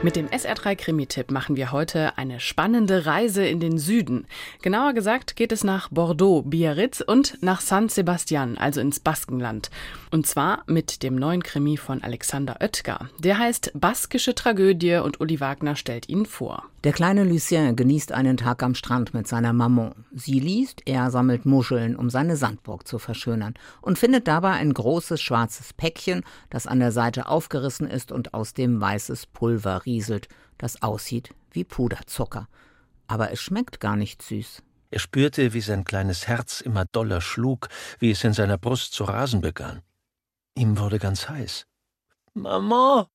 Mit dem SR3 Krimi-Tipp machen wir heute eine spannende Reise in den Süden. Genauer gesagt geht es nach Bordeaux, Biarritz und nach San Sebastian, also ins Baskenland. Und zwar mit dem neuen Krimi von Alexander Oetker. Der heißt Baskische Tragödie und Uli Wagner stellt ihn vor. Der kleine Lucien genießt einen Tag am Strand mit seiner Maman. Sie liest, er sammelt Muscheln, um seine Sandburg zu verschönern und findet dabei ein großes schwarzes Päckchen, das an der Seite aufgerissen ist und aus dem weißes Pulver rieselt, das aussieht wie Puderzucker. Aber es schmeckt gar nicht süß. Er spürte, wie sein kleines Herz immer doller schlug, wie es in seiner Brust zu rasen begann. Ihm wurde ganz heiß. Mama!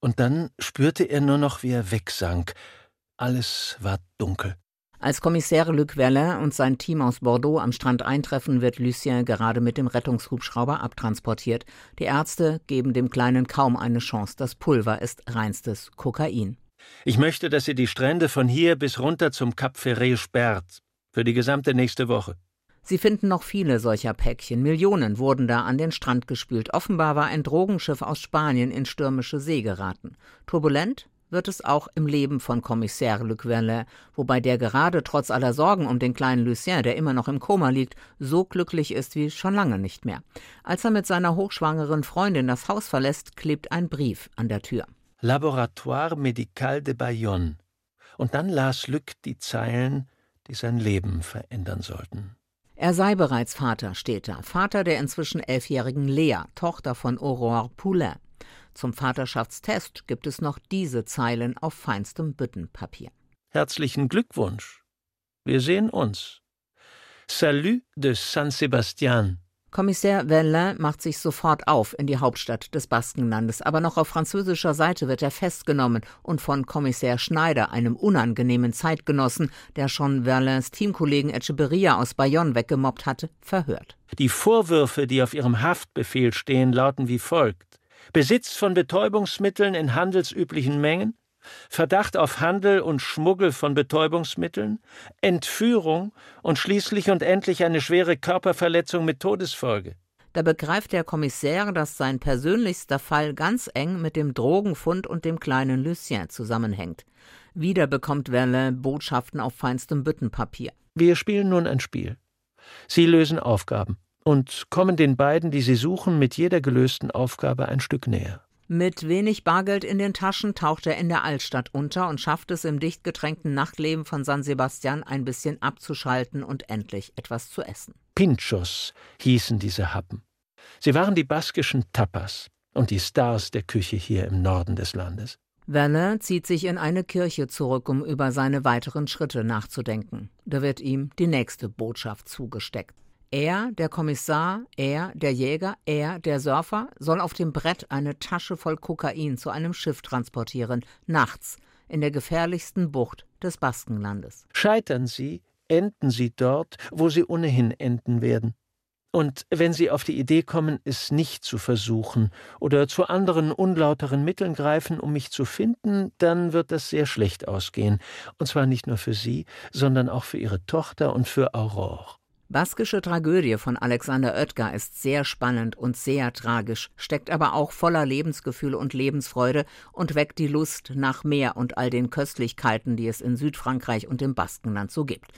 Und dann spürte er nur noch, wie er wegsank, alles war dunkel. Als Kommissär Luc Verlin und sein Team aus Bordeaux am Strand eintreffen, wird Lucien gerade mit dem Rettungshubschrauber abtransportiert. Die Ärzte geben dem Kleinen kaum eine Chance. Das Pulver ist reinstes Kokain. Ich möchte, dass ihr die Strände von hier bis runter zum Cap Ferré sperrt. Für die gesamte nächste Woche. Sie finden noch viele solcher Päckchen. Millionen wurden da an den Strand gespült. Offenbar war ein Drogenschiff aus Spanien in stürmische See geraten. Turbulent, wird es auch im Leben von Kommissär Luc Verlin, wobei der gerade trotz aller Sorgen um den kleinen Lucien, der immer noch im Koma liegt, so glücklich ist wie schon lange nicht mehr. Als er mit seiner hochschwangeren Freundin das Haus verlässt, klebt ein Brief an der Tür. Laboratoire Médical de Bayonne. Und dann las Luc die Zeilen, die sein Leben verändern sollten. Er sei bereits Vater, steht da. Vater der inzwischen elfjährigen Lea, Tochter von Aurore Poulain. Zum Vaterschaftstest gibt es noch diese Zeilen auf feinstem Büttenpapier. Herzlichen Glückwunsch. Wir sehen uns. Salut de San Sebastian. Kommissär Verlin macht sich sofort auf in die Hauptstadt des Baskenlandes, aber noch auf französischer Seite wird er festgenommen und von Kommissär Schneider, einem unangenehmen Zeitgenossen, der schon Verlins Teamkollegen Echeberria aus Bayonne weggemobbt hatte, verhört. Die Vorwürfe, die auf ihrem Haftbefehl stehen, lauten wie folgt. Besitz von Betäubungsmitteln in handelsüblichen Mengen, Verdacht auf Handel und Schmuggel von Betäubungsmitteln, Entführung und schließlich und endlich eine schwere Körperverletzung mit Todesfolge. Da begreift der Kommissär, dass sein persönlichster Fall ganz eng mit dem Drogenfund und dem kleinen Lucien zusammenhängt. Wieder bekommt Verlin Botschaften auf feinstem Büttenpapier. Wir spielen nun ein Spiel. Sie lösen Aufgaben und kommen den beiden, die sie suchen, mit jeder gelösten Aufgabe ein Stück näher. Mit wenig Bargeld in den Taschen taucht er in der Altstadt unter und schafft es im dicht getränkten Nachtleben von San Sebastian ein bisschen abzuschalten und endlich etwas zu essen. Pinchos hießen diese Happen. Sie waren die baskischen Tapas und die Stars der Küche hier im Norden des Landes. Werner zieht sich in eine Kirche zurück, um über seine weiteren Schritte nachzudenken. Da wird ihm die nächste Botschaft zugesteckt. Er, der Kommissar, er, der Jäger, er, der Surfer, soll auf dem Brett eine Tasche voll Kokain zu einem Schiff transportieren, nachts, in der gefährlichsten Bucht des Baskenlandes. Scheitern Sie, enden Sie dort, wo Sie ohnehin enden werden. Und wenn Sie auf die Idee kommen, es nicht zu versuchen oder zu anderen unlauteren Mitteln greifen, um mich zu finden, dann wird das sehr schlecht ausgehen. Und zwar nicht nur für Sie, sondern auch für Ihre Tochter und für Aurore. Baskische Tragödie von Alexander Oetker ist sehr spannend und sehr tragisch, steckt aber auch voller Lebensgefühl und Lebensfreude und weckt die Lust nach mehr und all den Köstlichkeiten, die es in Südfrankreich und im Baskenland so gibt.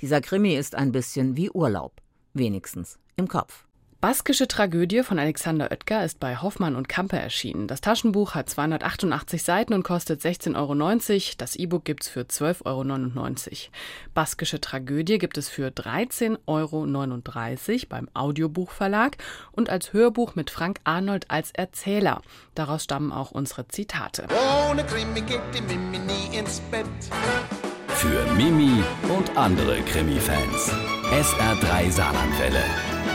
Dieser Krimi ist ein bisschen wie Urlaub, wenigstens im Kopf. Baskische Tragödie von Alexander Oetker ist bei Hoffmann und Kampe erschienen. Das Taschenbuch hat 288 Seiten und kostet 16,90 Euro. Das E-Book gibt's für 12,99 Euro. Baskische Tragödie gibt es für 13,39 Euro beim Audiobuchverlag und als Hörbuch mit Frank Arnold als Erzähler. Daraus stammen auch unsere Zitate. Ohne Krimi geht die Mimi nie ins Bett. Für Mimi und andere Krimi-Fans. SR3 Saarlandwelle.